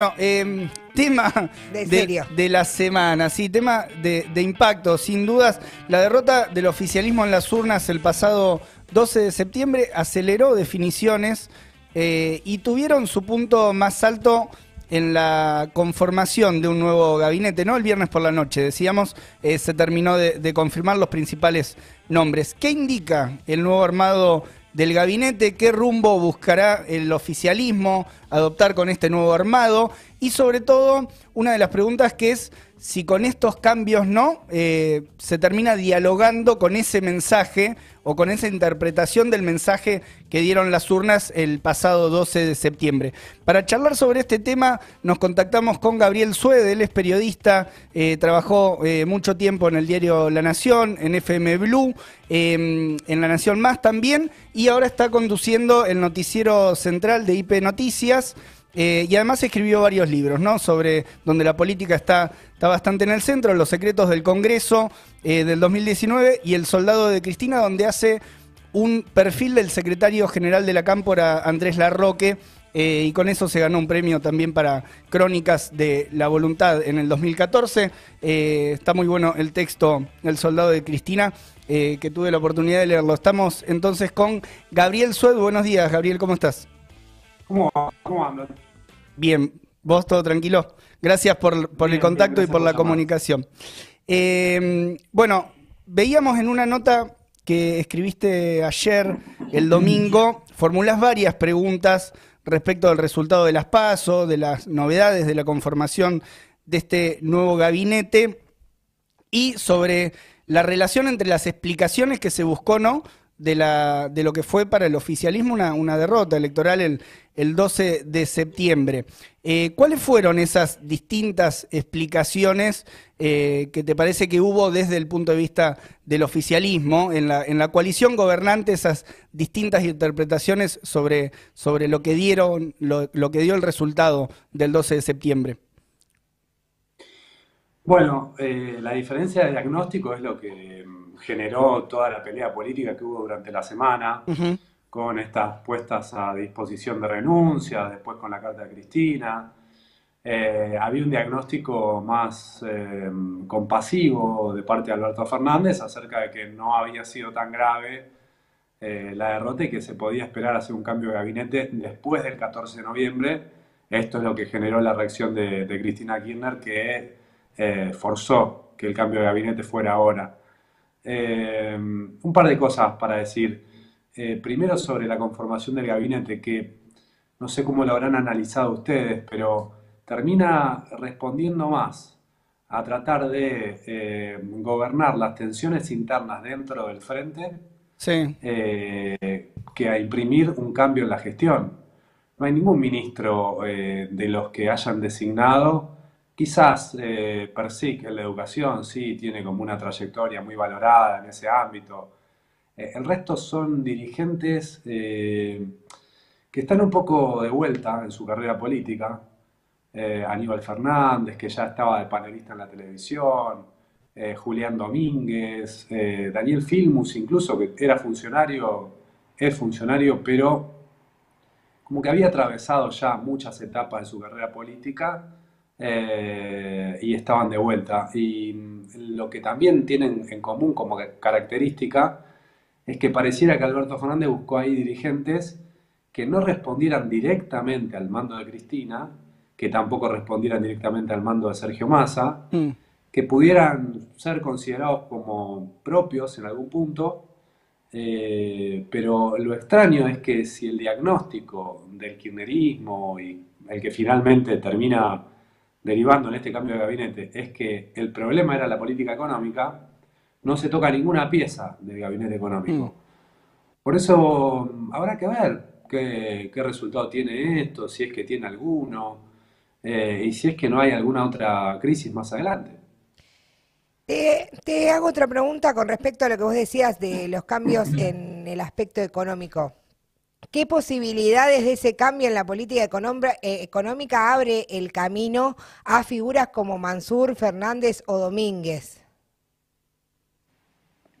Bueno, eh, tema De de, serio. de la semana, sí, tema de, de impacto, sin dudas. La derrota del oficialismo en las urnas el pasado 12 de septiembre aceleró definiciones eh, y tuvieron su punto más alto en la conformación de un nuevo gabinete, ¿no? El viernes por la noche, decíamos, eh, se terminó de confirmar los principales nombres. ¿Qué indica el nuevo armado del gabinete? ¿Qué rumbo buscará el oficialismo adoptar con este nuevo armado? Y sobre todo, una de las preguntas que es si con estos cambios no, eh, se termina dialogando con ese mensaje o con esa interpretación del mensaje que dieron las urnas el pasado 12 de septiembre. Para charlar sobre este tema nos contactamos con Gabriel Suede, él es periodista, eh, trabajó eh, mucho tiempo en el diario La Nación, en FM Blue, eh, en La Nación Más también, y ahora está conduciendo el noticiero central de IP Noticias. Eh, y además escribió varios libros, ¿no? Sobre donde la política está, está bastante en el centro, Los secretos del Congreso eh, del 2019 y El soldado de Cristina, donde hace un perfil del secretario general de la Cámpora, Andrés Larroque, eh, y con eso se ganó un premio también para Crónicas de la Voluntad en el 2014. Eh, está muy bueno el texto El soldado de Cristina, que tuve la oportunidad de leerlo. Estamos entonces con Gabriel Sued. Buenos días, Gabriel, ¿cómo estás? ¿Cómo, cómo andan? Bien, vos todo tranquilo. Gracias por, por el contacto bien, y por la llamar. comunicación. Eh, bueno, veíamos en una nota que escribiste ayer, el domingo, formulás varias preguntas respecto del resultado de las PASO, de las novedades de la conformación de este nuevo gabinete y sobre la relación entre las explicaciones que se buscó, ¿no? De, la, de lo que fue para el oficialismo una, derrota electoral el, el 12 de septiembre. Eh, ¿Cuáles fueron esas distintas explicaciones eh, que te parece que hubo desde el punto de vista del oficialismo en la, en la coalición gobernante, esas distintas interpretaciones sobre, sobre lo que dieron, lo, lo que dio el resultado del 12 de septiembre? Bueno, eh, la diferencia de diagnóstico es lo que mm, generó toda la pelea política que hubo durante la semana, con estas puestas a disposición de renuncia, después con la carta de Cristina. Eh, había un diagnóstico más eh, compasivo de parte de Alberto Fernández acerca de que no había sido tan grave eh, la derrota y que se podía esperar hacer un cambio de gabinete después del 14 de noviembre. Esto es lo que generó la reacción de, de Cristina Kirchner, que eh, forzó que el cambio de gabinete fuera ahora. Eh, un par de cosas para decir. Eh, primero sobre la conformación del gabinete, que no sé cómo lo habrán analizado ustedes, pero termina respondiendo más a tratar de eh, gobernar las tensiones internas dentro del frente Sí. eh, que a imprimir un cambio en la gestión. No hay ningún ministro de los que hayan designado, quizás eh, en la educación sí tiene como una trayectoria muy valorada en ese ámbito. Eh, el resto son dirigentes eh, que están un poco de vuelta en su carrera política. Eh, Aníbal Fernández, que ya estaba de panelista en la televisión, Julián Domínguez, Daniel Filmus, incluso, que era funcionario, es funcionario, pero como que había atravesado ya muchas etapas de su carrera política eh, y estaban de vuelta. Y mm, lo que también tienen en común como característica es que pareciera que Alberto Fernández buscó ahí dirigentes que no respondieran directamente al mando de Cristina, que tampoco respondieran directamente al mando de Sergio Massa, Mm. que pudieran ser considerados como propios en algún punto, eh, pero lo extraño es que si el diagnóstico del kirchnerismo y el que finalmente termina derivando en este cambio de gabinete es que el problema era la política económica, no se toca ninguna pieza del gabinete económico. Mm. Por eso mm, habrá que ver qué, qué resultado tiene esto, si es que tiene alguno, eh, y si es que no hay alguna otra crisis más adelante. Te, te hago otra pregunta con respecto a lo que vos decías de los cambios en el aspecto económico. ¿Qué posibilidades de ese cambio en la política económica, eh, económica abre el camino a figuras como Mansur, Fernández o Domínguez?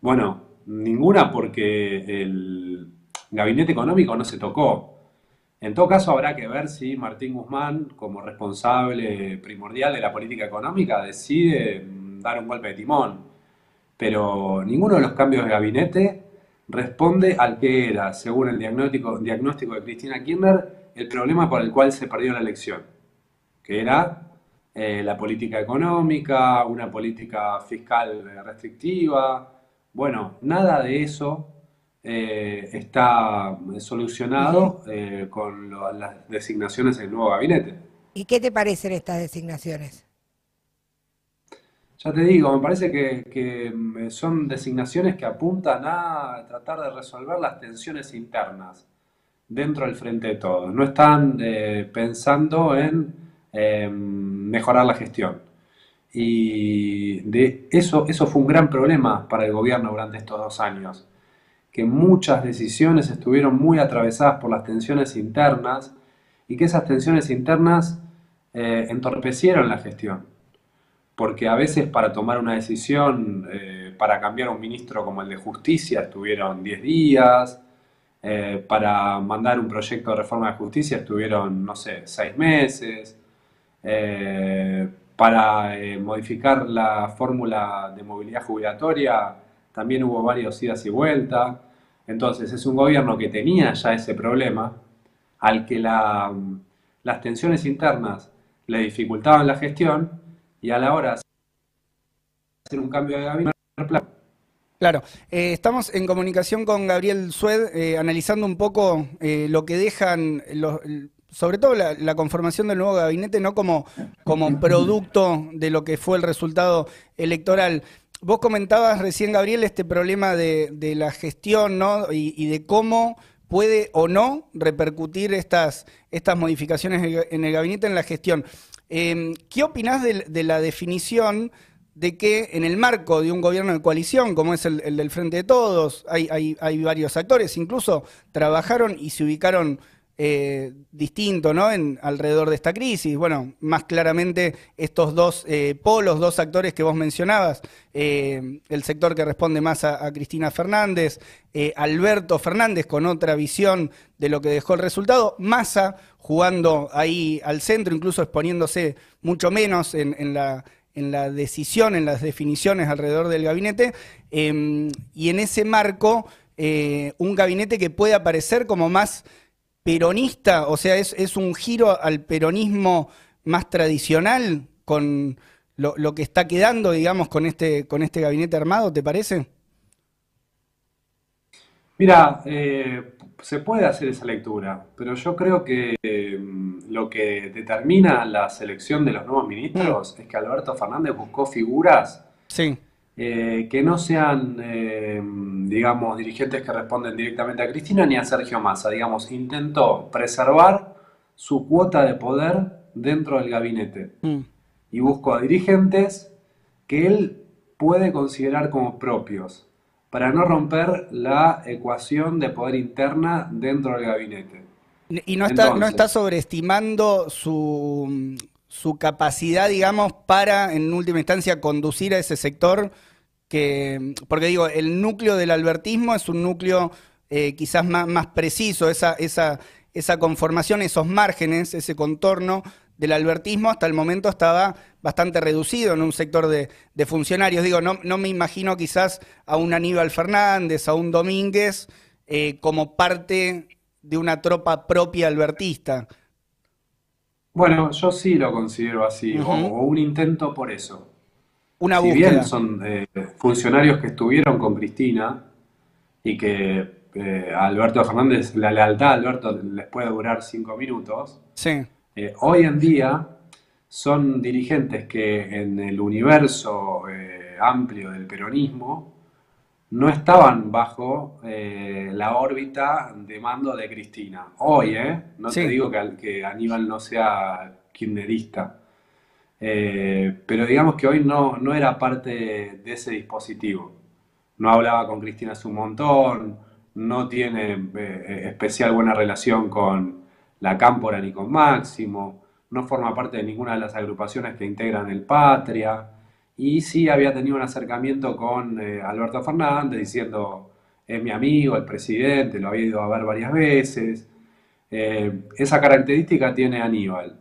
Bueno, ninguna porque el gabinete económico no se tocó. En todo caso, habrá que ver si Martín Guzmán, como responsable primordial de la política económica, decide dar un golpe de timón. Pero ninguno de los cambios de gabinete responde al que era, según el diagnóstico, diagnóstico de Cristina Kirchner, el problema por el cual se perdió la elección, que era eh, la política económica, una política fiscal restrictiva. Bueno, nada de eso eh, está solucionado eh, con las designaciones del nuevo gabinete. ¿Y qué te parecen estas designaciones? Ya te digo, me parece que, mm, son designaciones que apuntan a tratar de resolver las tensiones internas dentro del frente de todos. No están pensando en em, mejorar la gestión. Y de eso, eso fue un gran problema para el gobierno durante estos dos años que muchas decisiones estuvieron muy atravesadas por las tensiones internas y que esas tensiones internas eh, entorpecieron la gestión. Porque a veces para tomar una decisión, eh, para cambiar un ministro como el de justicia, estuvieron 10 días, eh, para mandar un proyecto de reforma de justicia estuvieron, no sé, 6 meses, para modificar la fórmula de movilidad jubilatoria también hubo varios idas y vueltas. Entonces es un gobierno que tenía ya ese problema, al que las tensiones internas le dificultaban la gestión y a la hora de hacer un cambio de gabinete, Claro, eh, estamos en comunicación con Gabriel Sued, eh, analizando un poco eh, lo que dejan, sobre todo la, conformación del nuevo gabinete, no como, como producto de lo que fue el resultado electoral. Vos comentabas recién, Gabriel, este problema de, la gestión ¿no? y, de cómo puede o no repercutir estas, estas modificaciones en el gabinete en la gestión. Em, ¿Qué opinás de, la definición de que en el marco de un gobierno de coalición, como es el, del Frente de Todos, hay, varios actores, incluso trabajaron y se ubicaron eh, distinto alrededor de esta crisis. Bueno, más claramente estos dos eh, polos, dos actores que vos mencionabas, eh, el sector que responde más a, Cristina Fernández, Alberto Fernández con otra visión de lo que dejó el resultado, Massa jugando ahí al centro, incluso exponiéndose mucho menos en, la en la decisión, en las definiciones alrededor del gabinete, y en ese marco, un gabinete que puede aparecer como más peronista, o sea, es, un giro al peronismo más tradicional con lo, que está quedando, digamos, con este, con este gabinete armado, ¿te parece? Mira, eh, se puede hacer esa lectura, pero yo creo que mm, lo que determina la selección de los nuevos ministros es que Alberto Fernández buscó figuras sí. Eh, que no sean, eh, digamos, dirigentes que responden directamente a Cristina ni a Sergio Massa. Digamos, intentó preservar su cuota de poder dentro del gabinete mm. y buscó a dirigentes que él puede considerar como propios para no romper la ecuación de poder interna dentro del gabinete. Y no está, no está sobreestimando su, su capacidad, digamos, para, en última instancia, conducir a ese sector que, porque digo, el núcleo del albertismo es un núcleo eh, quizás más, más preciso, esa, esa, esa conformación, esos márgenes, ese contorno del albertismo hasta el momento estaba bastante reducido en un sector de, funcionarios. Digo, no, no, me imagino quizás a un Aníbal Fernández, a un Domínguez, eh, como parte de una tropa propia albertista. Bueno, yo sí lo considero así, o un intento por eso una si bien son eh, funcionarios que estuvieron con Cristina y que eh, a Alberto Fernández, la lealtad a Alberto les puede durar cinco minutos, sí. Eh, hoy en día son dirigentes que en el universo amplio del peronismo no estaban bajo la órbita de mando de Cristina. Hoy, ¿eh? No te digo que, que Aníbal no sea kirchnerista, eh, pero digamos que hoy no, no era parte de ese dispositivo. No hablaba con Cristina hace un montón, no tiene eh, especial buena relación con la Cámpora ni con Máximo, no forma parte de ninguna de las agrupaciones que integran el Patria, y sí había tenido un acercamiento con eh, Alberto Fernández diciendo, es mi amigo, el presidente, lo había ido a ver varias veces, esa característica tiene Aníbal.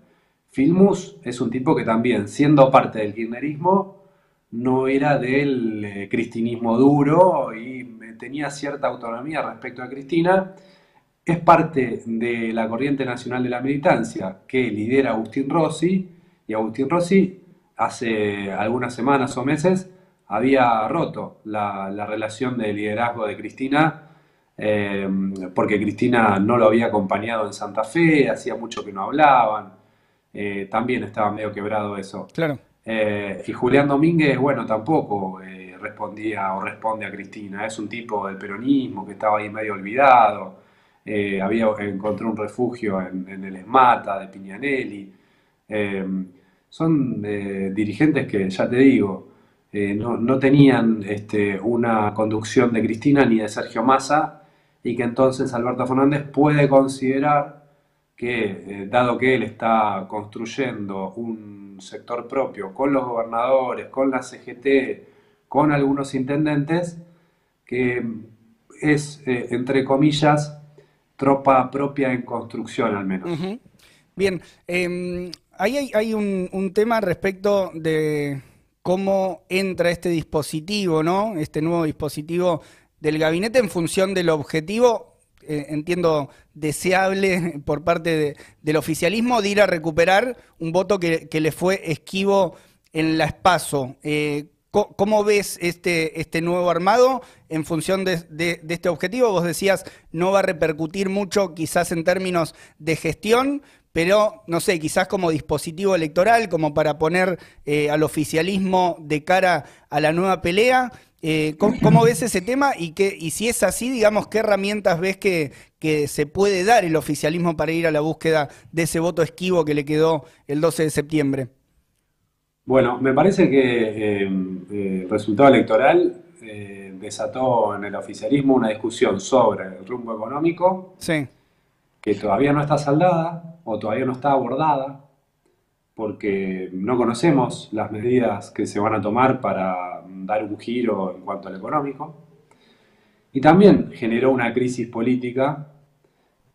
Filmus es un tipo que también, siendo parte del kirchnerismo, no era del cristinismo duro y tenía cierta autonomía respecto a Cristina es parte de la corriente nacional de la militancia que lidera Agustín Rossi, y Agustín Rossi hace algunas semanas o meses había roto la, relación de liderazgo de Cristina, eh, porque Cristina no lo había acompañado en Santa Fe, hacía mucho que no hablaban, eh, también estaba medio quebrado eso. Claro. Eh, y Julián Domínguez, bueno, tampoco respondía o responde a Cristina, es un tipo del peronismo que estaba ahí medio olvidado. Eh, había, encontró un refugio en, el ESMATA de Piñanelli. Eh, son eh, dirigentes que, ya te digo, no, tenían este, una conducción de Cristina ni de Sergio Massa y que entonces Alberto Fernández puede considerar que, dado que él está construyendo un sector propio con los gobernadores, con la CGT, con algunos intendentes, que es, entre comillas, tropa propia en construcción al menos. Bien, eh, ahí hay, un, tema respecto de cómo entra este dispositivo, ¿no? Este nuevo dispositivo del gabinete en función del objetivo, eh, entiendo, deseable por parte del oficialismo de ir a recuperar un voto que, le fue esquivo en la espaso. Eh, ¿Cómo ves este, este nuevo armado en función de, este objetivo? Vos decías, no va a repercutir mucho quizás en términos de gestión, pero no sé, quizás como dispositivo electoral, como para poner eh, al oficialismo de cara a la nueva pelea. Eh, ¿cómo, ves ese tema? Y, que, y si es así, digamos, ¿qué herramientas ves que, que se puede dar el oficialismo para ir a la búsqueda de ese voto esquivo que le quedó el 12 de septiembre? Bueno, me parece que eh, eh, el resultado electoral eh, desató en el oficialismo una discusión sobre el rumbo económico, que todavía no está saldada o todavía no está abordada, porque no conocemos las medidas que se van a tomar para dar un giro en cuanto al económico. Y también generó una crisis política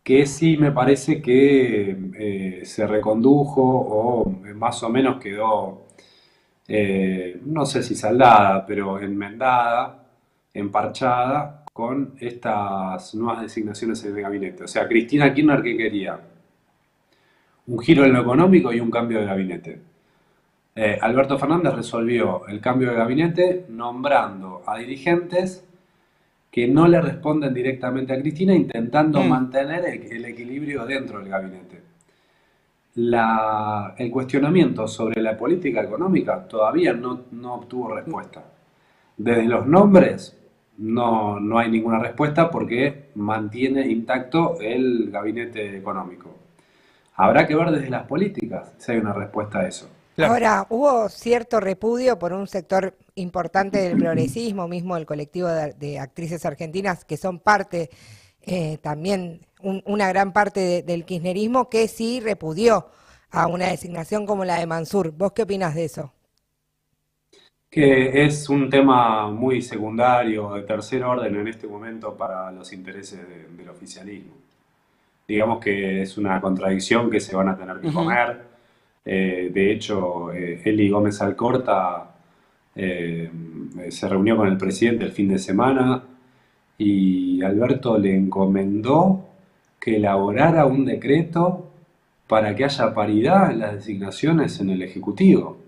que sí me parece que se recondujo o más o menos quedó eh, no sé si saldada, pero enmendada, emparchada con estas nuevas designaciones en el gabinete. O sea, Cristina Kirchner, ¿qué quería? Un giro en lo económico y un cambio de gabinete. Eh, Alberto Fernández resolvió el cambio de gabinete nombrando a dirigentes que no le responden directamente a Cristina, intentando mm. mantener el equilibrio dentro del gabinete el cuestionamiento sobre la política económica todavía no, obtuvo respuesta. Desde los nombres no, no, hay ninguna respuesta porque mantiene intacto el gabinete económico. Habrá que ver desde las políticas si hay una respuesta a eso. Ahora, hubo cierto repudio por un sector importante del progresismo, mismo el colectivo de, actrices argentinas que son parte eh, también una gran parte del kirchnerismo que sí repudió a una designación como la de Mansur. ¿Vos qué opinas de eso? Que es un tema muy secundario, de tercer orden en este momento para los intereses del oficialismo. Digamos que es una contradicción que se van a tener que comer. Eh, de hecho, eh, Eli Gómez Alcorta se reunió con el presidente el fin de semana y Alberto le encomendó que elaborara un decreto para que haya paridad en las designaciones en el Ejecutivo.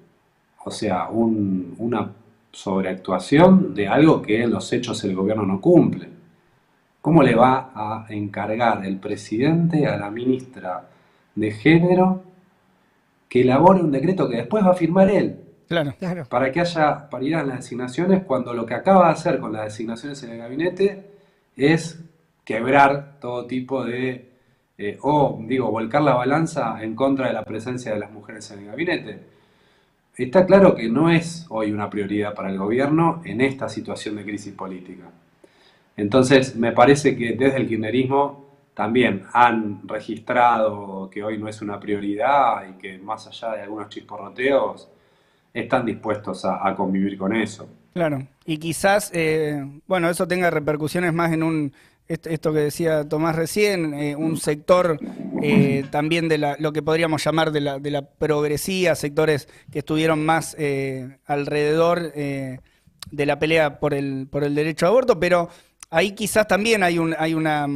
O sea, una sobreactuación de algo que en los hechos el gobierno no cumple. ¿Cómo le va a encargar el presidente a la ministra de Género que elabore un decreto que después va a firmar él? Claro. Para que haya paridad en las designaciones cuando lo que acaba de hacer con las designaciones en el gabinete es quebrar todo tipo de, eh, o digo, volcar la balanza en contra de la presencia de las mujeres en el gabinete. Está claro que no es hoy una prioridad para el gobierno en esta situación de crisis política. Entonces, me parece que desde el kirchnerismo también han registrado que hoy no es una prioridad y que más allá de algunos chisporroteos, están dispuestos a convivir con eso. Claro, y quizás, eh, bueno, eso tenga repercusiones más en un, esto que decía Tomás recién, eh, un sector eh, también de la, lo que podríamos llamar de la, de la progresía, sectores que estuvieron más eh, alrededor de la pelea por el, por el derecho a aborto, pero ahí quizás también hay un, hay una,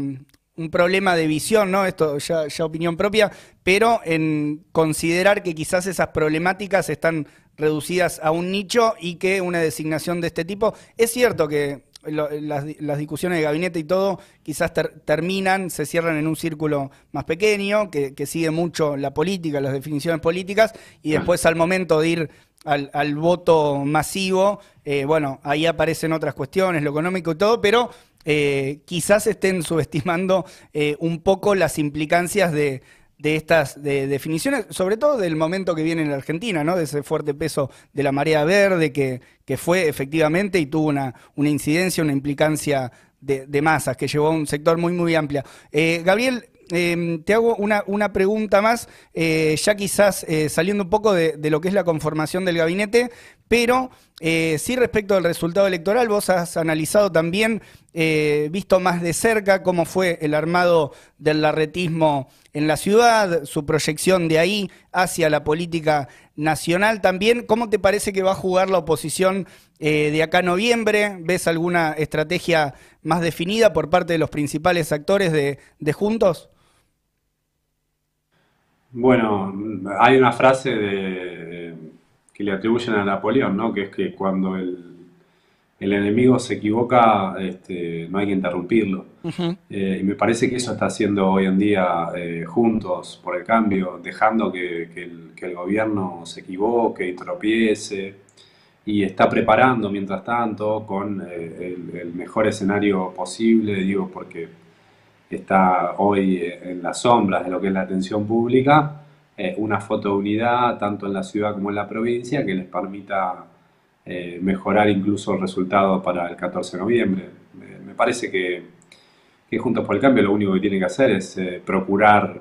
un problema de visión, ¿no? Esto ya, ya opinión propia, pero en considerar que quizás esas problemáticas están reducidas a un nicho y que una designación de este tipo, es cierto que las, discusiones de gabinete y todo quizás terminan, se cierran en un círculo más pequeño, que, sigue mucho la política, las definiciones políticas, y después al momento de ir al, voto masivo, eh, bueno, ahí aparecen otras cuestiones, lo económico y todo, pero eh, quizás estén subestimando eh, un poco las implicancias de, de estas definiciones, sobre todo del momento que viene en la Argentina, ¿no? de ese fuerte peso de la marea verde que, que fue efectivamente y tuvo una, una incidencia, una implicancia de, masas que llevó a un sector muy, muy amplia. Eh, Gabriel, em, te hago una, una pregunta más, ya quizás saliendo un poco de, de, lo que es la conformación del gabinete, pero sí respecto al resultado electoral, vos has analizado también, visto más de cerca cómo fue el armado del larretismo en la ciudad, su proyección de ahí hacia la política nacional también. ¿Cómo te parece que va a jugar la oposición eh, de acá a noviembre? ¿Ves alguna estrategia más definida por parte de los principales actores de, Juntos? Bueno, hay una frase de, que le atribuyen a Napoleón, ¿no? que es que cuando el el enemigo se equivoca, este, no hay que interrumpirlo. Eh, y me parece que eso está haciendo hoy en día eh, juntos por el cambio, dejando que, el, gobierno se equivoque y tropiece, y está preparando mientras tanto con eh, el, mejor escenario posible, digo, porque está hoy en las sombras de lo que es la atención pública, una foto de unidad tanto en la ciudad como en la provincia que les permita eh, mejorar incluso el resultado para el 14 de noviembre. me parece que, Juntos por el Cambio lo único que tiene que hacer es eh, procurar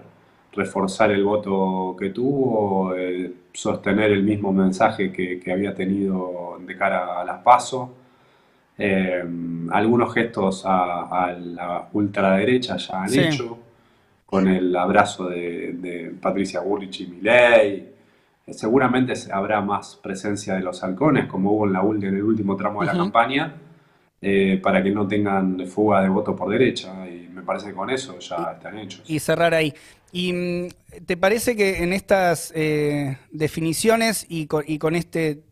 reforzar el voto que tuvo, eh, sostener el mismo mensaje que, había tenido de cara a las PASO. algunos gestos a, la ultraderecha ya han hecho, con el abrazo de, Patricia Burrich y Milei, Seguramente habrá más presencia de los halcones, como hubo en la en el último tramo de la campaña, eh, para que no tengan fuga de voto por derecha. Y me parece que con eso ya están hechos. Y cerrar ahí. ¿Y mm, te parece que en estas eh, definiciones y con, este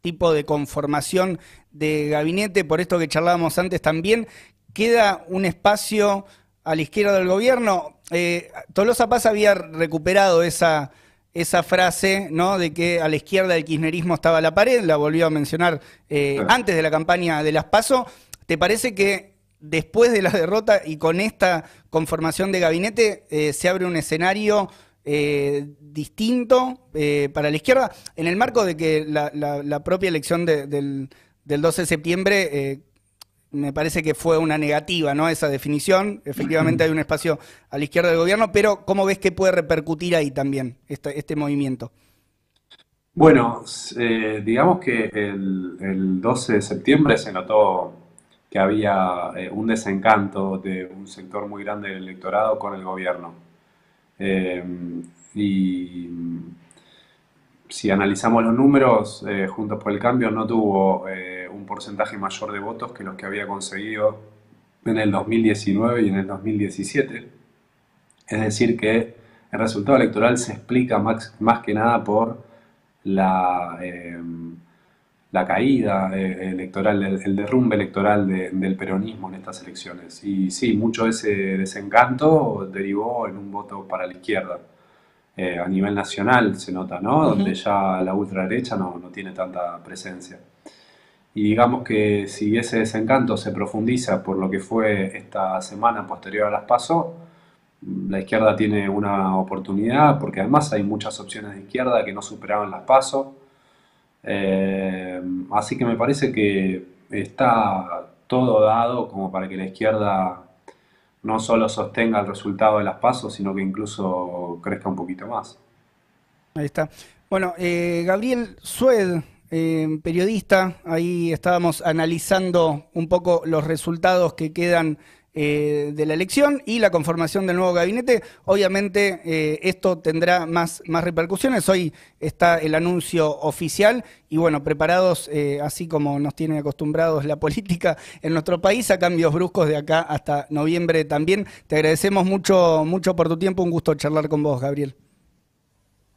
tipo de conformación de gabinete, por esto que charlábamos antes también, queda un espacio a la izquierda del gobierno? Eh, Tolosa Paz había recuperado esa esa frase, ¿no? De que a la izquierda del kirchnerismo estaba la pared, la volvió a mencionar eh, antes de la campaña de las PASO. ¿Te parece que después de la derrota y con esta conformación de gabinete eh, se abre un escenario eh, distinto para la izquierda? En el marco de que la, propia elección del, del 12 de septiembre me parece que fue una negativa, ¿no? Esa definición. Efectivamente hay un espacio a la izquierda del gobierno, pero ¿cómo ves que puede repercutir ahí también este, movimiento? Bueno, eh, digamos que el, 12 de septiembre se notó que había eh, un desencanto de un sector muy grande del electorado con el gobierno. Eh, y si analizamos los números, Juntos por el Cambio no tuvo un porcentaje mayor de votos que los que había conseguido en el 2019 y en el 2017. Es decir, que el resultado electoral se explica más, más que nada por la, eh, la caída eh, electoral, el, derrumbe electoral del peronismo en estas elecciones. Y sí, mucho de ese desencanto derivó en un voto para la izquierda. Eh, a nivel nacional se nota, ¿no? Donde ya la ultraderecha no, no tiene tanta presencia. Y digamos que si ese desencanto se profundiza por lo que fue esta semana posterior a las PASO, la izquierda tiene una oportunidad, porque además hay muchas opciones de izquierda que no superaban las PASO. Eh, así que me parece que está todo dado como para que la izquierda no solo sostenga el resultado de las PASO, sino que incluso crezca un poquito más. Ahí está. Bueno, eh, Gabriel Sued, eh, periodista, ahí estábamos analizando un poco los resultados que quedan eh, de la elección y la conformación del nuevo gabinete. Obviamente eh, esto tendrá más, más repercusiones. Hoy está el anuncio oficial y bueno, preparados, eh, así como nos tiene acostumbrados la política en nuestro país, a cambios bruscos de acá hasta noviembre también. Te agradecemos mucho, mucho por tu tiempo. Un gusto charlar con vos, Gabriel.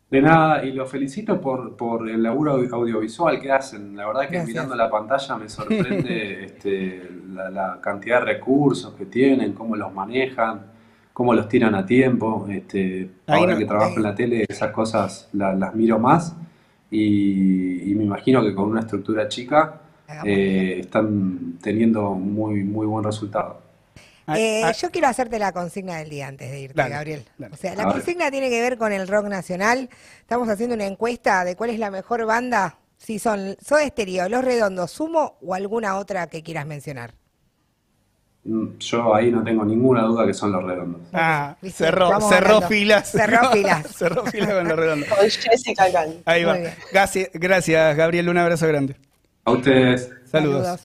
De nada, y los felicito por, por el laburo audiovisual que hacen. La verdad que Gracias. mirando la pantalla me sorprende este, la, la cantidad de recursos que tienen, cómo los manejan, cómo los tiran a tiempo. Este, Ahí ahora no- que trabajo en la tele, esas cosas la- las miro más y, y me imagino que con una estructura chica eh, están teniendo muy, muy buen resultado. Ah, Eh, ah, yo quiero hacerte la consigna del día antes de irte, Dale, Gabriel. dale. O sea, la consigna tiene que ver con el rock nacional. Estamos haciendo una encuesta de cuál es la mejor banda, si son Soda Stereo, Los Redondos, Sumo o alguna otra que quieras mencionar. Mm, Yo ahí no tengo ninguna duda que son los redondos. ah, ¿Viste? cerró, Vamos cerró filas. Cerró filas. cerró filas con los redondos. Con Jessica. Ahí va. Gracias, gracias, Gabriel. Un abrazo grande. A ustedes. Saludos.